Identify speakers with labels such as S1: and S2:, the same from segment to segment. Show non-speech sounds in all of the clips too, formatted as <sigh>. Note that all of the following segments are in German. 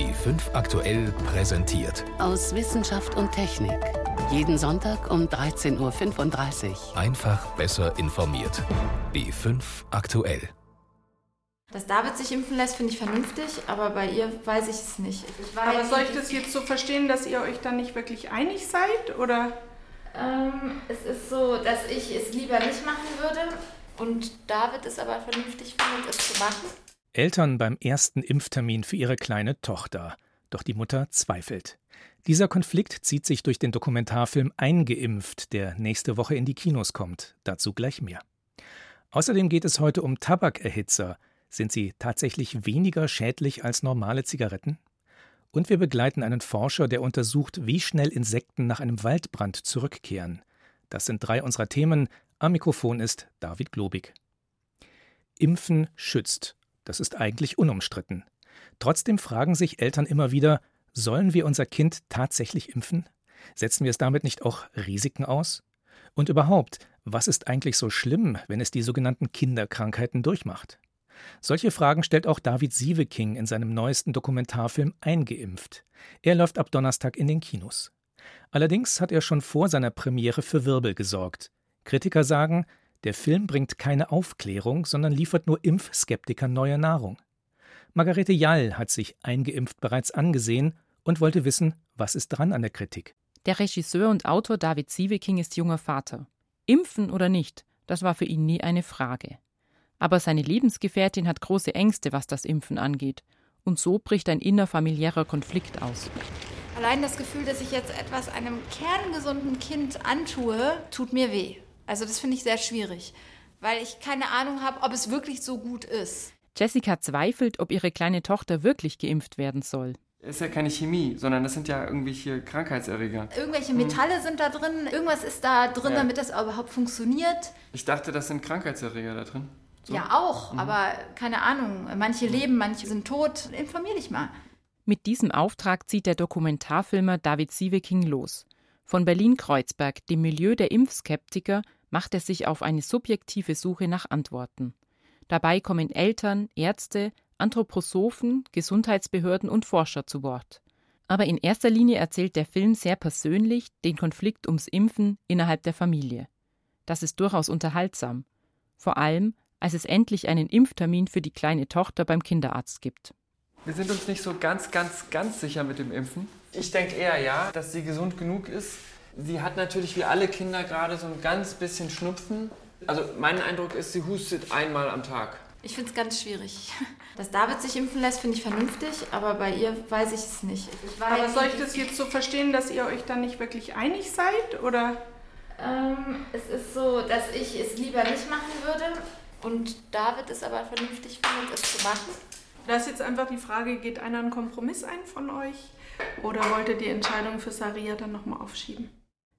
S1: B5 aktuell präsentiert.
S2: Aus Wissenschaft und Technik. Jeden Sonntag um 13.35 Uhr.
S1: Einfach besser informiert. B5 aktuell.
S3: Dass David sich impfen lässt, finde ich vernünftig, aber bei ihr weiß ich es nicht. Ich
S4: aber soll ich das jetzt so verstehen, dass ihr euch dann nicht wirklich einig seid? Oder?
S3: Ähm, es ist so, dass ich es lieber nicht machen würde und David es aber vernünftig findet, es zu machen.
S5: Eltern beim ersten Impftermin für ihre kleine Tochter. Doch die Mutter zweifelt. Dieser Konflikt zieht sich durch den Dokumentarfilm Eingeimpft, der nächste Woche in die Kinos kommt. Dazu gleich mehr. Außerdem geht es heute um Tabakerhitzer. Sind sie tatsächlich weniger schädlich als normale Zigaretten? Und wir begleiten einen Forscher, der untersucht, wie schnell Insekten nach einem Waldbrand zurückkehren. Das sind drei unserer Themen. Am Mikrofon ist David Globig. Impfen schützt. Das ist eigentlich unumstritten. Trotzdem fragen sich Eltern immer wieder, sollen wir unser Kind tatsächlich impfen? Setzen wir es damit nicht auch Risiken aus? Und überhaupt, was ist eigentlich so schlimm, wenn es die sogenannten Kinderkrankheiten durchmacht? Solche Fragen stellt auch David Sieveking in seinem neuesten Dokumentarfilm Eingeimpft. Er läuft ab Donnerstag in den Kinos. Allerdings hat er schon vor seiner Premiere für Wirbel gesorgt. Kritiker sagen, der Film bringt keine Aufklärung, sondern liefert nur Impfskeptikern neue Nahrung. Margarete Jall hat sich eingeimpft bereits angesehen und wollte wissen, was ist dran an der Kritik.
S6: Der Regisseur und Autor David Sieveking ist junger Vater. Impfen oder nicht, das war für ihn nie eine Frage. Aber seine Lebensgefährtin hat große Ängste, was das Impfen angeht. Und so bricht ein innerfamiliärer Konflikt aus.
S3: Allein das Gefühl, dass ich jetzt etwas einem kerngesunden Kind antue, tut mir weh. Also das finde ich sehr schwierig, weil ich keine Ahnung habe, ob es wirklich so gut ist.
S6: Jessica zweifelt, ob ihre kleine Tochter wirklich geimpft werden soll.
S7: Es ist ja keine Chemie, sondern das sind ja irgendwelche Krankheitserreger.
S3: Irgendwelche Metalle sind da drin, irgendwas ist da drin, ja. damit das überhaupt funktioniert.
S7: Ich dachte, das sind Krankheitserreger da drin.
S3: So? Ja, auch, mhm. aber keine Ahnung. Manche mhm. leben, manche sind tot. Informier dich mal.
S6: Mit diesem Auftrag zieht der Dokumentarfilmer David Sieveking los. Von Berlin-Kreuzberg, dem Milieu der Impfskeptiker, macht er sich auf eine subjektive Suche nach Antworten. Dabei kommen Eltern, Ärzte, Anthroposophen, Gesundheitsbehörden und Forscher zu Wort. Aber in erster Linie erzählt der Film sehr persönlich den Konflikt ums Impfen innerhalb der Familie. Das ist durchaus unterhaltsam. Vor allem, als es endlich einen Impftermin für die kleine Tochter beim Kinderarzt gibt.
S7: Wir sind uns nicht so ganz, ganz, ganz sicher mit dem Impfen. Ich denke eher ja, dass sie gesund genug ist, Sie hat natürlich wie alle Kinder gerade so ein ganz bisschen Schnupfen. Also mein Eindruck ist, sie hustet einmal am Tag.
S3: Ich finde es ganz schwierig. <laughs> Dass David sich impfen lässt, finde ich vernünftig, aber bei ihr weiß ich es nicht. Ich
S4: aber soll ich das jetzt so verstehen, dass ihr euch dann nicht wirklich einig seid? Oder?
S3: Ähm, es ist so, dass ich es lieber nicht machen würde und David es aber vernünftig findet, es zu machen.
S4: Da ist jetzt einfach die Frage, geht einer einen Kompromiss ein von euch oder wollt ihr die Entscheidung für Saria dann nochmal aufschieben?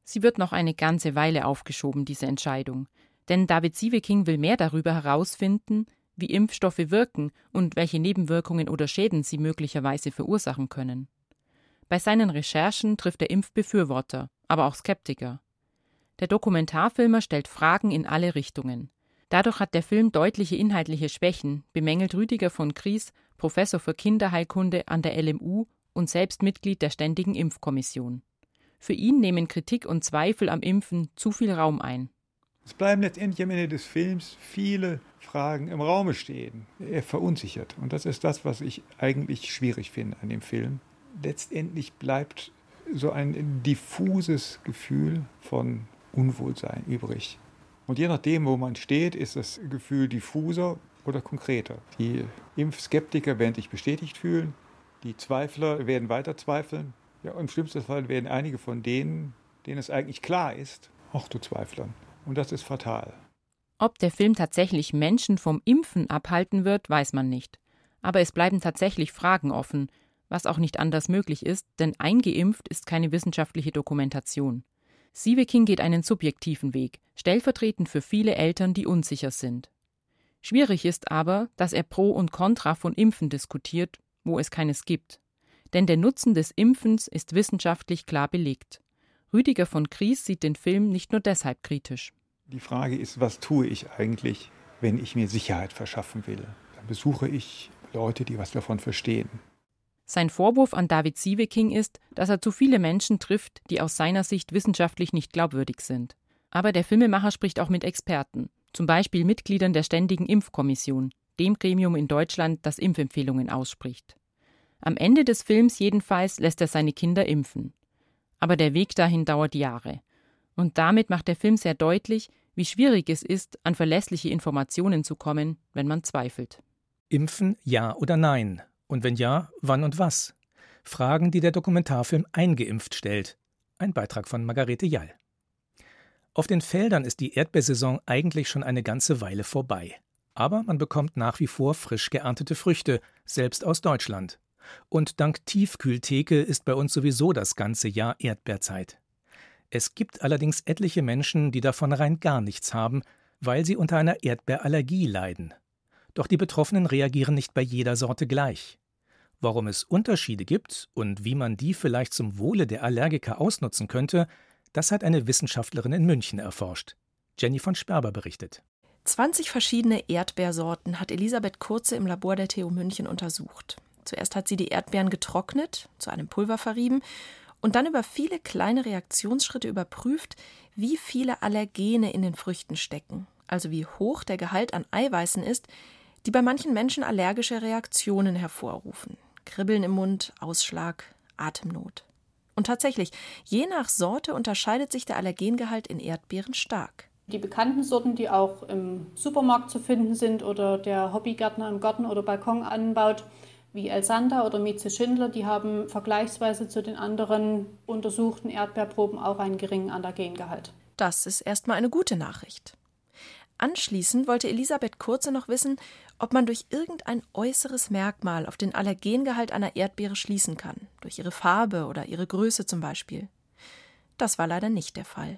S6: Sie wird noch eine ganze Weile aufgeschoben, diese Entscheidung. Denn David Sieveking will mehr darüber herausfinden, wie Impfstoffe wirken und welche Nebenwirkungen oder Schäden sie möglicherweise verursachen können. Bei seinen Recherchen trifft er Impfbefürworter, aber auch Skeptiker. Der Dokumentarfilmer stellt Fragen in alle Richtungen. Dadurch hat der Film deutliche inhaltliche Schwächen, bemängelt Rüdiger von Kries, Professor für Kinderheilkunde an der LMU und selbst Mitglied der Ständigen Impfkommission. Für ihn nehmen Kritik und Zweifel am Impfen zu viel Raum ein.
S8: Es bleiben letztendlich am Ende des Films viele Fragen im Raume stehen. Er verunsichert. Und das ist das, was ich eigentlich schwierig finde an dem Film. Letztendlich bleibt so ein diffuses Gefühl von Unwohlsein übrig. Und je nachdem, wo man steht, ist das Gefühl diffuser oder konkreter. Die Impfskeptiker werden sich bestätigt fühlen, die Zweifler werden weiter zweifeln ja, im schlimmsten Fall werden einige von denen, denen es eigentlich klar ist, auch zu Zweiflern. Und das ist fatal.
S6: Ob der Film tatsächlich Menschen vom Impfen abhalten wird, weiß man nicht. Aber es bleiben tatsächlich Fragen offen, was auch nicht anders möglich ist, denn eingeimpft ist keine wissenschaftliche Dokumentation. Sieveking geht einen subjektiven Weg, stellvertretend für viele Eltern, die unsicher sind. Schwierig ist aber, dass er Pro und Contra von Impfen diskutiert, wo es keines gibt. Denn der Nutzen des Impfens ist wissenschaftlich klar belegt. Rüdiger von Kries sieht den Film nicht nur deshalb kritisch.
S8: Die Frage ist, was tue ich eigentlich, wenn ich mir Sicherheit verschaffen will? Dann besuche ich Leute, die was davon verstehen.
S6: Sein Vorwurf an David Sieveking ist, dass er zu viele Menschen trifft, die aus seiner Sicht wissenschaftlich nicht glaubwürdig sind. Aber der Filmemacher spricht auch mit Experten, zum Beispiel Mitgliedern der Ständigen Impfkommission, dem Gremium in Deutschland, das Impfempfehlungen ausspricht. Am Ende des Films jedenfalls lässt er seine Kinder impfen. Aber der Weg dahin dauert Jahre. Und damit macht der Film sehr deutlich, wie schwierig es ist, an verlässliche Informationen zu kommen, wenn man zweifelt.
S5: Impfen ja oder nein? Und wenn ja, wann und was? Fragen, die der Dokumentarfilm Eingeimpft stellt. Ein Beitrag von Margarete Jall. Auf den Feldern ist die Erdbeersaison eigentlich schon eine ganze Weile vorbei. Aber man bekommt nach wie vor frisch geerntete Früchte, selbst aus Deutschland. Und dank Tiefkühltheke ist bei uns sowieso das ganze Jahr Erdbeerzeit. Es gibt allerdings etliche Menschen, die davon rein gar nichts haben, weil sie unter einer Erdbeerallergie leiden. Doch die Betroffenen reagieren nicht bei jeder Sorte gleich. Warum es Unterschiede gibt und wie man die vielleicht zum Wohle der Allergiker ausnutzen könnte, das hat eine Wissenschaftlerin in München erforscht. Jenny von Sperber berichtet.
S9: 20 verschiedene Erdbeersorten hat Elisabeth Kurze im Labor der TU München untersucht. Zuerst hat sie die Erdbeeren getrocknet, zu einem Pulver verrieben und dann über viele kleine Reaktionsschritte überprüft, wie viele Allergene in den Früchten stecken, also wie hoch der Gehalt an Eiweißen ist, die bei manchen Menschen allergische Reaktionen hervorrufen. Kribbeln im Mund, Ausschlag, Atemnot. Und tatsächlich, je nach Sorte unterscheidet sich der Allergengehalt in Erdbeeren stark.
S10: Die bekannten Sorten, die auch im Supermarkt zu finden sind oder der Hobbygärtner im Garten oder Balkon anbaut, wie Elsander oder Mieze Schindler, die haben vergleichsweise zu den anderen untersuchten Erdbeerproben auch einen geringen Allergengehalt.
S9: Das ist erstmal eine gute Nachricht. Anschließend wollte Elisabeth Kurze noch wissen, ob man durch irgendein äußeres Merkmal auf den Allergengehalt einer Erdbeere schließen kann, durch ihre Farbe oder ihre Größe zum Beispiel. Das war leider nicht der Fall.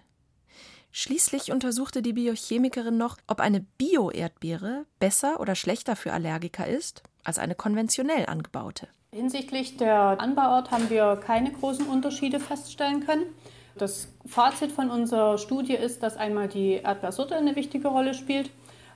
S9: Schließlich untersuchte die Biochemikerin noch, ob eine Bio-Erdbeere besser oder schlechter für Allergiker ist als eine konventionell angebaute.
S10: Hinsichtlich der Anbauort haben wir keine großen Unterschiede feststellen können. Das Fazit von unserer Studie ist, dass einmal die Erdbeersorte eine wichtige Rolle spielt,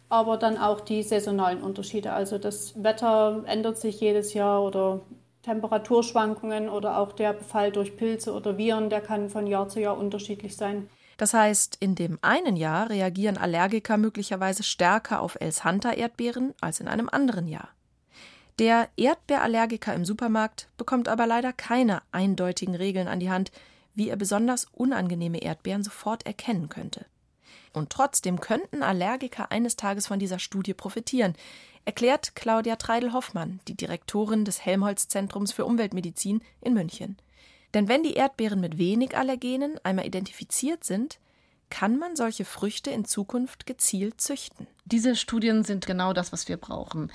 S10: aber dann auch die saisonalen Unterschiede. Also das Wetter ändert sich jedes Jahr oder Temperaturschwankungen oder auch der Befall durch Pilze oder Viren, der kann von Jahr zu Jahr unterschiedlich sein.
S9: Das heißt, in dem einen Jahr reagieren Allergiker möglicherweise stärker auf Els Hunter Erdbeeren als in einem anderen Jahr. Der Erdbeerallergiker im Supermarkt bekommt aber leider keine eindeutigen Regeln an die Hand, wie er besonders unangenehme Erdbeeren sofort erkennen könnte. Und trotzdem könnten Allergiker eines Tages von dieser Studie profitieren, erklärt Claudia Treidel-Hoffmann, die Direktorin des Helmholtz-Zentrums für Umweltmedizin in München. Denn wenn die Erdbeeren mit wenig Allergenen einmal identifiziert sind, kann man solche Früchte in Zukunft gezielt züchten.
S11: Diese Studien sind genau das, was wir brauchen.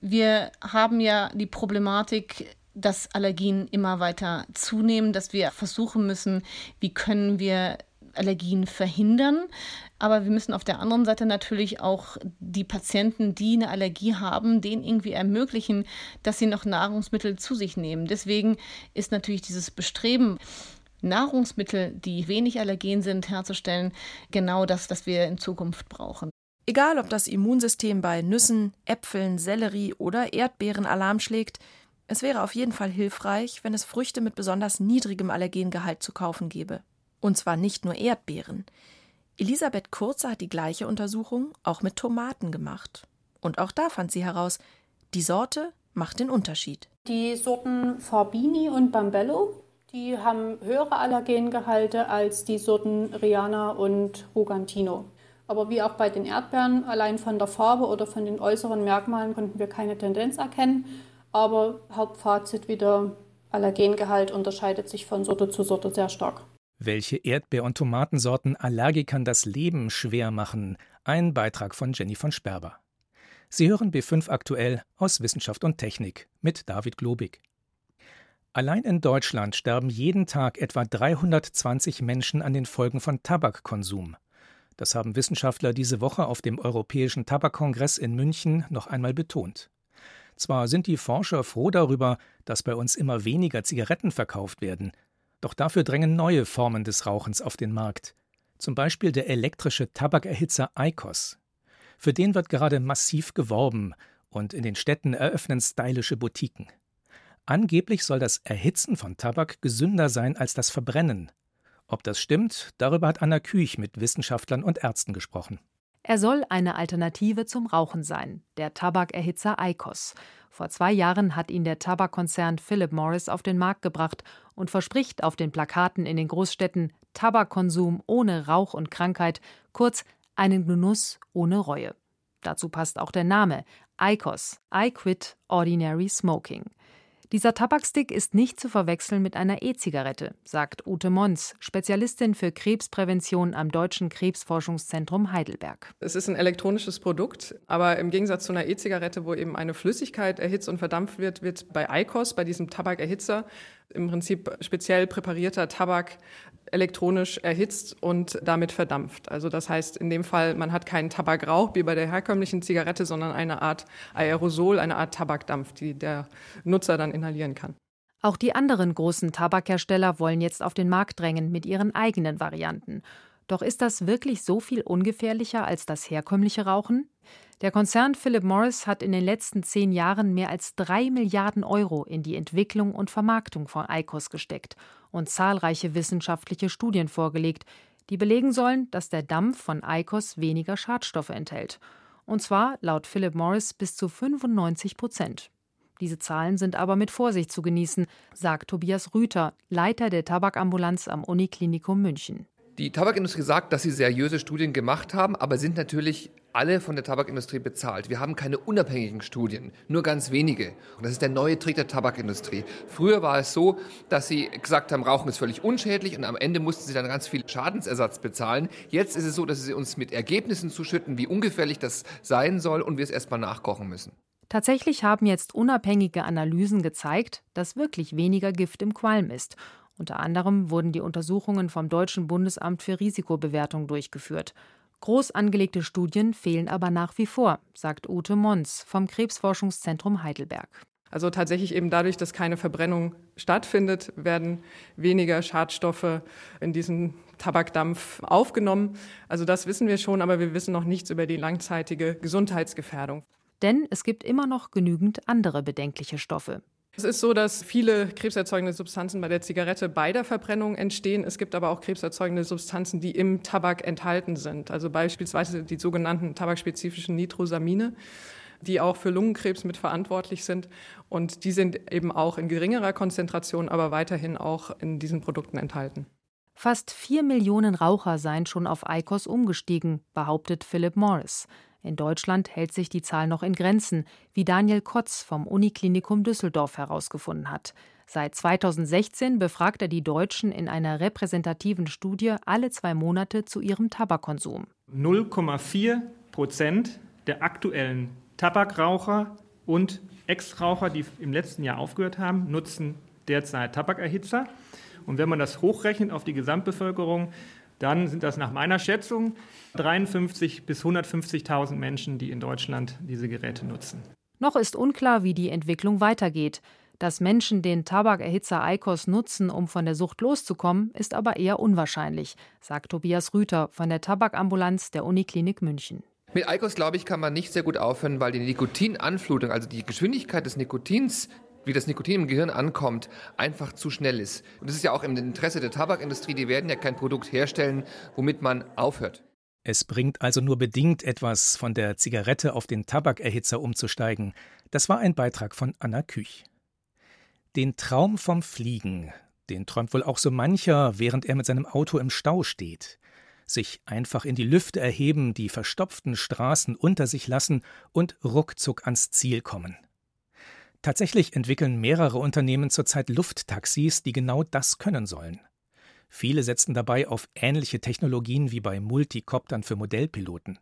S11: Wir haben ja die Problematik, dass Allergien immer weiter zunehmen, dass wir versuchen müssen, wie können wir Allergien verhindern. Aber wir müssen auf der anderen Seite natürlich auch die Patienten, die eine Allergie haben, denen irgendwie ermöglichen, dass sie noch Nahrungsmittel zu sich nehmen. Deswegen ist natürlich dieses Bestreben, Nahrungsmittel, die wenig allergen sind, herzustellen, genau das, was wir in Zukunft brauchen.
S9: Egal, ob das Immunsystem bei Nüssen, Äpfeln, Sellerie oder Erdbeeren Alarm schlägt, es wäre auf jeden Fall hilfreich, wenn es Früchte mit besonders niedrigem Allergengehalt zu kaufen gäbe. Und zwar nicht nur Erdbeeren. Elisabeth Kurze hat die gleiche Untersuchung auch mit Tomaten gemacht. Und auch da fand sie heraus, die Sorte macht den Unterschied.
S10: Die Sorten Farbini und Bambello, die haben höhere Allergengehalte als die Sorten Riana und Rugantino. Aber wie auch bei den Erdbeeren, allein von der Farbe oder von den äußeren Merkmalen konnten wir keine Tendenz erkennen. Aber Hauptfazit wieder, Allergengehalt unterscheidet sich von Sorte zu Sorte sehr stark.
S5: Welche Erdbeer- und Tomatensorten Allergikern das Leben schwer machen. Ein Beitrag von Jenny von Sperber. Sie hören B5 aktuell aus Wissenschaft und Technik mit David Globig. Allein in Deutschland sterben jeden Tag etwa 320 Menschen an den Folgen von Tabakkonsum. Das haben Wissenschaftler diese Woche auf dem Europäischen Tabakkongress in München noch einmal betont. Zwar sind die Forscher froh darüber, dass bei uns immer weniger Zigaretten verkauft werden, doch dafür drängen neue Formen des Rauchens auf den Markt. Zum Beispiel der elektrische Tabakerhitzer ICOS. Für den wird gerade massiv geworben und in den Städten eröffnen stylische Boutiquen. Angeblich soll das Erhitzen von Tabak gesünder sein als das Verbrennen. Ob das stimmt, darüber hat Anna Küch mit Wissenschaftlern und Ärzten gesprochen.
S12: Er soll eine Alternative zum Rauchen sein, der Tabakerhitzer ICOS. Vor zwei Jahren hat ihn der Tabakkonzern Philip Morris auf den Markt gebracht und verspricht auf den Plakaten in den Großstädten Tabakkonsum ohne Rauch und Krankheit, kurz einen Genuss ohne Reue. Dazu passt auch der Name ICOS, I Quit Ordinary Smoking. Dieser Tabakstick ist nicht zu verwechseln mit einer E-Zigarette, sagt Ute Mons, Spezialistin für Krebsprävention am Deutschen Krebsforschungszentrum Heidelberg.
S13: Es ist ein elektronisches Produkt, aber im Gegensatz zu einer E-Zigarette, wo eben eine Flüssigkeit erhitzt und verdampft wird, wird bei ICOS, bei diesem Tabakerhitzer, im Prinzip speziell präparierter Tabak elektronisch erhitzt und damit verdampft. Also das heißt in dem Fall, man hat keinen Tabakrauch wie bei der herkömmlichen Zigarette, sondern eine Art Aerosol, eine Art Tabakdampf, die der Nutzer dann inhalieren kann.
S12: Auch die anderen großen Tabakhersteller wollen jetzt auf den Markt drängen mit ihren eigenen Varianten. Doch ist das wirklich so viel ungefährlicher als das herkömmliche Rauchen? Der Konzern Philip Morris hat in den letzten zehn Jahren mehr als drei Milliarden Euro in die Entwicklung und Vermarktung von ICOS gesteckt und zahlreiche wissenschaftliche Studien vorgelegt, die belegen sollen, dass der Dampf von ICOS weniger Schadstoffe enthält. Und zwar laut Philip Morris bis zu 95 Prozent. Diese Zahlen sind aber mit Vorsicht zu genießen, sagt Tobias Rüther, Leiter der Tabakambulanz am Uniklinikum München.
S14: Die Tabakindustrie sagt, dass sie seriöse Studien gemacht haben, aber sind natürlich alle von der Tabakindustrie bezahlt. Wir haben keine unabhängigen Studien, nur ganz wenige. Und das ist der neue Trick der Tabakindustrie. Früher war es so, dass sie gesagt haben, Rauchen ist völlig unschädlich und am Ende mussten sie dann ganz viel Schadensersatz bezahlen. Jetzt ist es so, dass sie uns mit Ergebnissen zuschütten, wie ungefährlich das sein soll und wir es erstmal nachkochen müssen.
S12: Tatsächlich haben jetzt unabhängige Analysen gezeigt, dass wirklich weniger Gift im Qualm ist unter anderem wurden die Untersuchungen vom Deutschen Bundesamt für Risikobewertung durchgeführt. Groß angelegte Studien fehlen aber nach wie vor, sagt Ute Mons vom Krebsforschungszentrum Heidelberg.
S13: Also tatsächlich eben dadurch, dass keine Verbrennung stattfindet, werden weniger Schadstoffe in diesen Tabakdampf aufgenommen. Also das wissen wir schon, aber wir wissen noch nichts über die langzeitige Gesundheitsgefährdung.
S12: Denn es gibt immer noch genügend andere bedenkliche Stoffe.
S13: Es ist so, dass viele krebserzeugende Substanzen bei der Zigarette bei der Verbrennung entstehen. Es gibt aber auch krebserzeugende Substanzen, die im Tabak enthalten sind. Also beispielsweise die sogenannten tabakspezifischen Nitrosamine, die auch für Lungenkrebs mitverantwortlich sind. Und die sind eben auch in geringerer Konzentration, aber weiterhin auch in diesen Produkten enthalten.
S12: Fast vier Millionen Raucher seien schon auf ICOS umgestiegen, behauptet Philip Morris. In Deutschland hält sich die Zahl noch in Grenzen, wie Daniel Kotz vom Uniklinikum Düsseldorf herausgefunden hat. Seit 2016 befragt er die Deutschen in einer repräsentativen Studie alle zwei Monate zu ihrem Tabakkonsum.
S15: 0,4 Prozent der aktuellen Tabakraucher und Ex-Raucher, die im letzten Jahr aufgehört haben, nutzen derzeit Tabakerhitzer. Und wenn man das hochrechnet auf die Gesamtbevölkerung, dann sind das nach meiner Schätzung 53 bis 150.000 Menschen, die in Deutschland diese Geräte nutzen.
S12: Noch ist unklar, wie die Entwicklung weitergeht. Dass Menschen den Tabakerhitzer ICOS nutzen, um von der Sucht loszukommen, ist aber eher unwahrscheinlich, sagt Tobias Rüther von der Tabakambulanz der Uniklinik München.
S14: Mit ICOS, glaube ich, kann man nicht sehr gut aufhören, weil die Nikotinanflutung, also die Geschwindigkeit des Nikotins, wie das Nikotin im Gehirn ankommt, einfach zu schnell ist. Und das ist ja auch im Interesse der Tabakindustrie. Die werden ja kein Produkt herstellen, womit man aufhört.
S5: Es bringt also nur bedingt etwas, von der Zigarette auf den Tabakerhitzer umzusteigen. Das war ein Beitrag von Anna Küch. Den Traum vom Fliegen, den träumt wohl auch so mancher, während er mit seinem Auto im Stau steht. Sich einfach in die Lüfte erheben, die verstopften Straßen unter sich lassen und ruckzuck ans Ziel kommen. Tatsächlich entwickeln mehrere Unternehmen zurzeit Lufttaxis, die genau das können sollen. Viele setzen dabei auf ähnliche Technologien wie bei Multikoptern für Modellpiloten.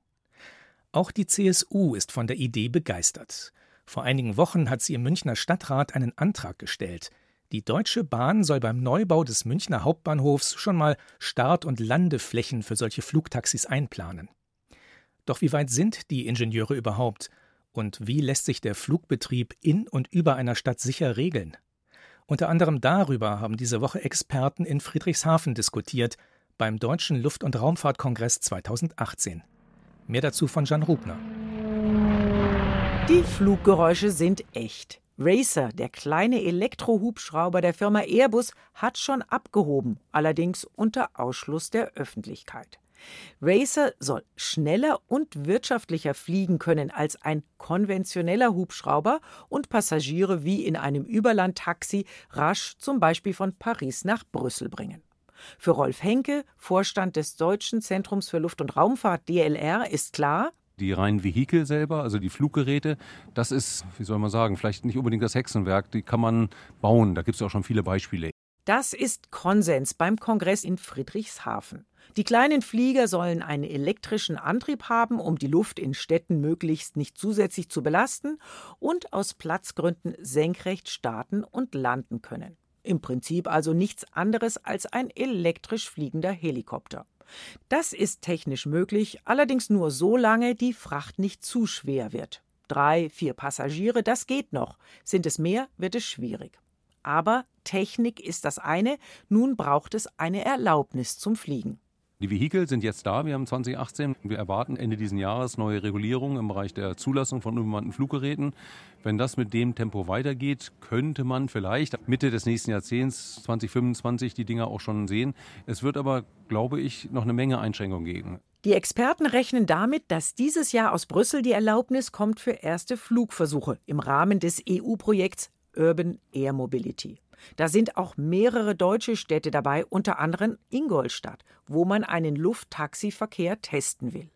S5: Auch die CSU ist von der Idee begeistert. Vor einigen Wochen hat sie im Münchner Stadtrat einen Antrag gestellt. Die Deutsche Bahn soll beim Neubau des Münchner Hauptbahnhofs schon mal Start- und Landeflächen für solche Flugtaxis einplanen. Doch wie weit sind die Ingenieure überhaupt? Und wie lässt sich der Flugbetrieb in und über einer Stadt sicher regeln? Unter anderem darüber haben diese Woche Experten in Friedrichshafen diskutiert beim Deutschen Luft- und Raumfahrtkongress 2018. Mehr dazu von Jan Rubner.
S16: Die Fluggeräusche sind echt. Racer, der kleine Elektrohubschrauber der Firma Airbus, hat schon abgehoben, allerdings unter Ausschluss der Öffentlichkeit. Racer soll schneller und wirtschaftlicher fliegen können als ein konventioneller Hubschrauber und Passagiere wie in einem Überlandtaxi rasch zum Beispiel von Paris nach Brüssel bringen. Für Rolf Henke, Vorstand des Deutschen Zentrums für Luft- und Raumfahrt DLR, ist klar,
S17: die reinen Vehikel selber, also die Fluggeräte, das ist, wie soll man sagen, vielleicht nicht unbedingt das Hexenwerk, die kann man bauen. Da gibt es auch schon viele Beispiele.
S16: Das ist Konsens beim Kongress in Friedrichshafen. Die kleinen Flieger sollen einen elektrischen Antrieb haben, um die Luft in Städten möglichst nicht zusätzlich zu belasten und aus Platzgründen senkrecht starten und landen können. Im Prinzip also nichts anderes als ein elektrisch fliegender Helikopter. Das ist technisch möglich, allerdings nur so lange die Fracht nicht zu schwer wird. Drei, vier Passagiere, das geht noch. Sind es mehr, wird es schwierig. Aber Technik ist das eine, nun braucht es eine Erlaubnis zum Fliegen.
S17: Die Vehikel sind jetzt da. Wir haben 2018. Wir erwarten Ende dieses Jahres neue Regulierungen im Bereich der Zulassung von unbemannten Fluggeräten. Wenn das mit dem Tempo weitergeht, könnte man vielleicht Mitte des nächsten Jahrzehnts, 2025, die Dinger auch schon sehen. Es wird aber, glaube ich, noch eine Menge Einschränkungen geben.
S16: Die Experten rechnen damit, dass dieses Jahr aus Brüssel die Erlaubnis kommt für erste Flugversuche im Rahmen des EU-Projekts Urban Air Mobility. Da sind auch mehrere deutsche Städte dabei, unter anderem Ingolstadt, wo man einen Lufttaxiverkehr testen will.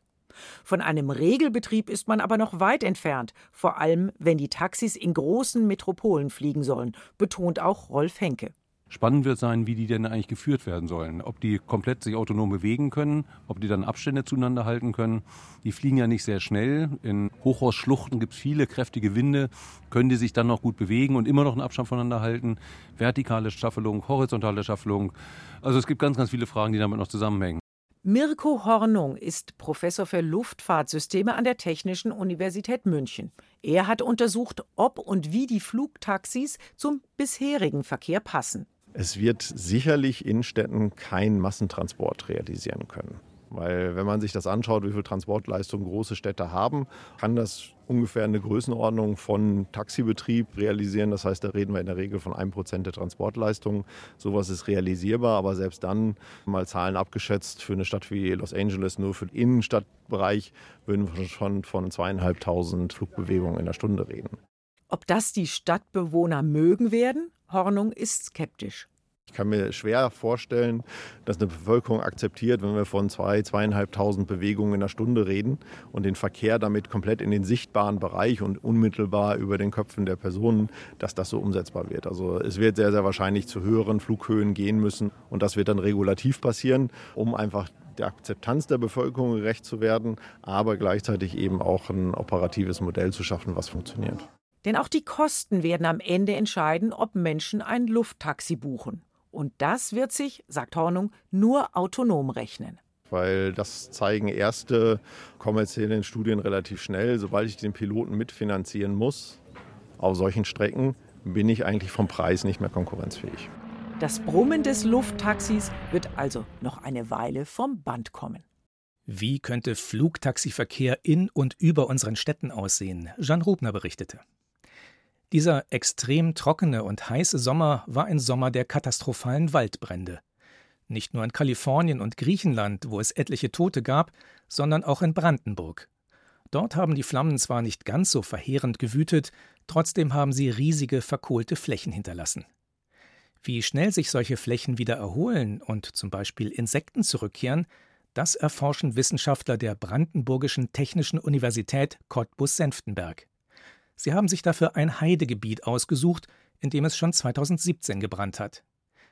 S16: Von einem Regelbetrieb ist man aber noch weit entfernt, vor allem wenn die Taxis in großen Metropolen fliegen sollen, betont auch Rolf Henke.
S17: Spannend wird sein, wie die denn eigentlich geführt werden sollen. Ob die komplett sich autonom bewegen können, ob die dann Abstände zueinander halten können. Die fliegen ja nicht sehr schnell. In Hochhausschluchten gibt es viele kräftige Winde. Können die sich dann noch gut bewegen und immer noch einen Abstand voneinander halten? Vertikale Staffelung, horizontale Staffelung. Also es gibt ganz, ganz viele Fragen, die damit noch zusammenhängen.
S16: Mirko Hornung ist Professor für Luftfahrtsysteme an der Technischen Universität München. Er hat untersucht, ob und wie die Flugtaxis zum bisherigen Verkehr passen.
S18: Es wird sicherlich in Städten keinen Massentransport realisieren können. Weil wenn man sich das anschaut, wie viel Transportleistung große Städte haben, kann das ungefähr eine Größenordnung von Taxibetrieb realisieren. Das heißt, da reden wir in der Regel von einem Prozent der Transportleistung. Sowas ist realisierbar, aber selbst dann mal Zahlen abgeschätzt für eine Stadt wie Los Angeles, nur für den Innenstadtbereich, würden wir schon von zweieinhalbtausend Flugbewegungen in der Stunde reden.
S16: Ob das die Stadtbewohner mögen werden? Hornung ist skeptisch.
S18: Ich kann mir schwer vorstellen, dass eine Bevölkerung akzeptiert, wenn wir von zwei, zweieinhalbtausend Bewegungen in der Stunde reden und den Verkehr damit komplett in den sichtbaren Bereich und unmittelbar über den Köpfen der Personen, dass das so umsetzbar wird. Also es wird sehr, sehr wahrscheinlich zu höheren Flughöhen gehen müssen und das wird dann regulativ passieren, um einfach der Akzeptanz der Bevölkerung gerecht zu werden, aber gleichzeitig eben auch ein operatives Modell zu schaffen, was funktioniert.
S16: Denn auch die Kosten werden am Ende entscheiden, ob Menschen ein Lufttaxi buchen. Und das wird sich, sagt Hornung, nur autonom rechnen.
S18: Weil das zeigen erste kommerzielle Studien relativ schnell. Sobald ich den Piloten mitfinanzieren muss, auf solchen Strecken, bin ich eigentlich vom Preis nicht mehr konkurrenzfähig.
S16: Das Brummen des Lufttaxis wird also noch eine Weile vom Band kommen.
S5: Wie könnte Flugtaxiverkehr in und über unseren Städten aussehen? Jan Rubner berichtete. Dieser extrem trockene und heiße Sommer war ein Sommer der katastrophalen Waldbrände. Nicht nur in Kalifornien und Griechenland, wo es etliche Tote gab, sondern auch in Brandenburg. Dort haben die Flammen zwar nicht ganz so verheerend gewütet, trotzdem haben sie riesige verkohlte Flächen hinterlassen. Wie schnell sich solche Flächen wieder erholen und zum Beispiel Insekten zurückkehren, das erforschen Wissenschaftler der Brandenburgischen Technischen Universität Cottbus-Senftenberg. Sie haben sich dafür ein Heidegebiet ausgesucht, in dem es schon 2017 gebrannt hat.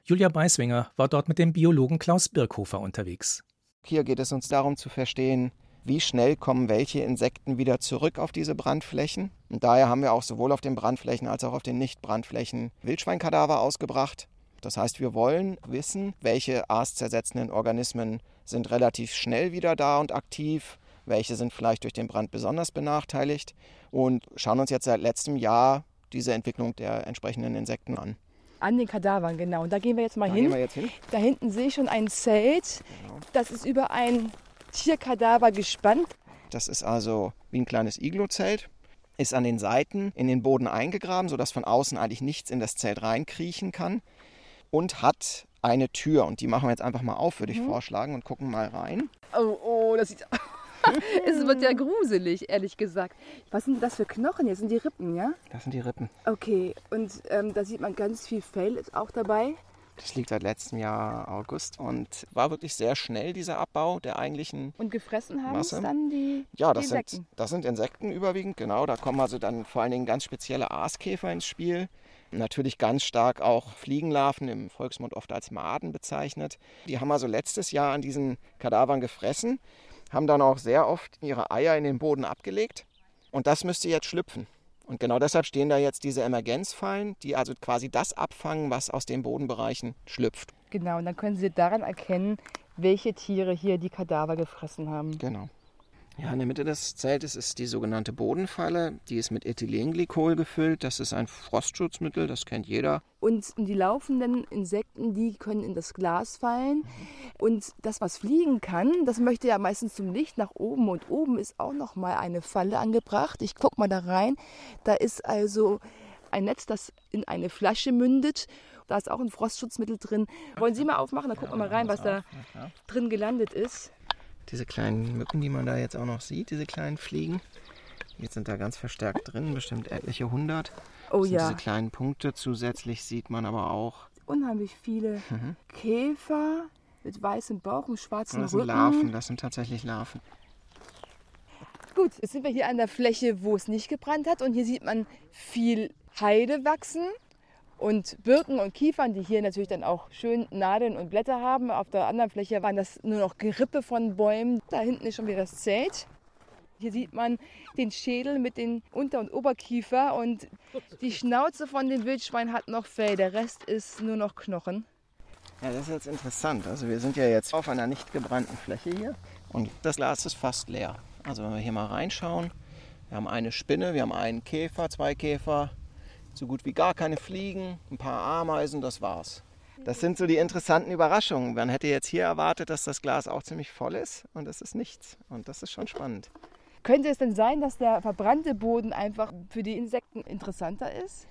S5: Julia Beiswinger war dort mit dem Biologen Klaus Birkhofer unterwegs.
S19: Hier geht es uns darum zu verstehen, wie schnell kommen welche Insekten wieder zurück auf diese Brandflächen. Und daher haben wir auch sowohl auf den Brandflächen als auch auf den Nicht-Brandflächen Wildschweinkadaver ausgebracht. Das heißt, wir wollen wissen, welche aaszersetzenden Organismen sind relativ schnell wieder da und aktiv, welche sind vielleicht durch den Brand besonders benachteiligt und schauen uns jetzt seit letztem Jahr diese Entwicklung der entsprechenden Insekten an.
S20: An den Kadavern, genau. Und da gehen wir jetzt mal
S19: da
S20: hin.
S19: Jetzt hin.
S20: Da hinten sehe ich schon ein Zelt. Genau. Das ist über ein Tierkadaver gespannt.
S19: Das ist also wie ein kleines Iglo-Zelt. ist an den Seiten in den Boden eingegraben, sodass von außen eigentlich nichts in das Zelt reinkriechen kann und hat eine Tür. Und die machen wir jetzt einfach mal auf, würde ich mhm. vorschlagen, und gucken mal rein.
S20: Oh, oh, das sieht. <laughs> es wird ja gruselig, ehrlich gesagt. Was sind das für Knochen? Hier sind die Rippen, ja?
S19: Das sind die Rippen.
S20: Okay, und ähm, da sieht man ganz viel Fell, ist auch dabei.
S19: Das liegt seit letztem Jahr August und war wirklich sehr schnell dieser Abbau der eigentlichen
S20: Und gefressen haben es dann die
S19: Ja, das,
S20: die
S19: sind, Insekten. das sind Insekten überwiegend, genau. Da kommen also dann vor allen Dingen ganz spezielle Aaskäfer ins Spiel. Natürlich ganz stark auch Fliegenlarven, im Volksmund oft als Maden bezeichnet. Die haben also letztes Jahr an diesen Kadavern gefressen, haben dann auch sehr oft ihre Eier in den Boden abgelegt. Und das müsste jetzt schlüpfen. Und genau deshalb stehen da jetzt diese Emergenzfallen, die also quasi das abfangen, was aus den Bodenbereichen schlüpft.
S20: Genau, und dann können Sie daran erkennen, welche Tiere hier die Kadaver gefressen haben.
S19: Genau. Ja, in der Mitte des Zeltes ist die sogenannte Bodenfalle. Die ist mit Ethylenglycol gefüllt. Das ist ein Frostschutzmittel, das kennt jeder.
S20: Und die laufenden Insekten, die können in das Glas fallen. Und das, was fliegen kann, das möchte ja meistens zum Licht nach oben. Und oben ist auch noch mal eine Falle angebracht. Ich guck mal da rein. Da ist also ein Netz, das in eine Flasche mündet. Da ist auch ein Frostschutzmittel drin. Wollen Sie mal aufmachen? Dann gucken wir mal rein, was da drin gelandet ist
S19: diese kleinen Mücken, die man da jetzt auch noch sieht, diese kleinen Fliegen. Jetzt sind da ganz verstärkt drin, bestimmt etliche hundert.
S20: Oh
S19: das sind
S20: ja.
S19: Diese kleinen Punkte. Zusätzlich sieht man aber auch
S20: unheimlich viele
S19: Mhm.
S20: Käfer mit weißem Bauch und schwarzen
S19: das sind
S20: Rücken.
S19: Larven. Das sind tatsächlich Larven.
S20: Gut, jetzt sind wir hier an der Fläche, wo es nicht gebrannt hat und hier sieht man viel Heide wachsen und Birken und Kiefern, die hier natürlich dann auch schön Nadeln und Blätter haben. Auf der anderen Fläche waren das nur noch Gerippe von Bäumen. Da hinten ist schon wieder das Zelt. Hier sieht man den Schädel mit den Unter- und Oberkiefer und die Schnauze von dem Wildschwein hat noch Fell. Der Rest ist nur noch Knochen.
S19: Ja, das ist jetzt interessant. Also wir sind ja jetzt auf einer nicht gebrannten Fläche hier und das Glas ist fast leer. Also wenn wir hier mal reinschauen, wir haben eine Spinne, wir haben einen Käfer, zwei Käfer, so gut wie gar keine Fliegen, ein paar Ameisen, das war's. Das sind so die interessanten Überraschungen. Man hätte jetzt hier erwartet, dass das Glas auch ziemlich voll ist und das ist nichts. Und das ist schon spannend. <laughs>
S20: Könnte es denn sein, dass der verbrannte Boden einfach für die Insekten interessanter ist?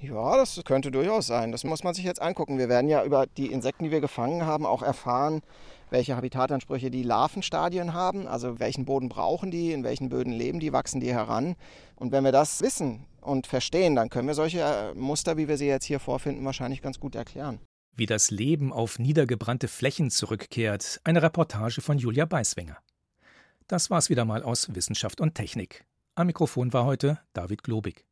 S19: Ja, das könnte durchaus sein. Das muss man sich jetzt angucken. Wir werden ja über die Insekten, die wir gefangen haben, auch erfahren, welche Habitatansprüche die Larvenstadien haben, also welchen Boden brauchen die, in welchen Böden leben die, wachsen die heran. Und wenn wir das wissen und verstehen, dann können wir solche äh, Muster, wie wir sie jetzt hier vorfinden, wahrscheinlich ganz gut erklären.
S5: Wie das Leben auf niedergebrannte Flächen zurückkehrt, eine Reportage von Julia Beiswenger. Das war's wieder mal aus Wissenschaft und Technik. Am Mikrofon war heute David Globig.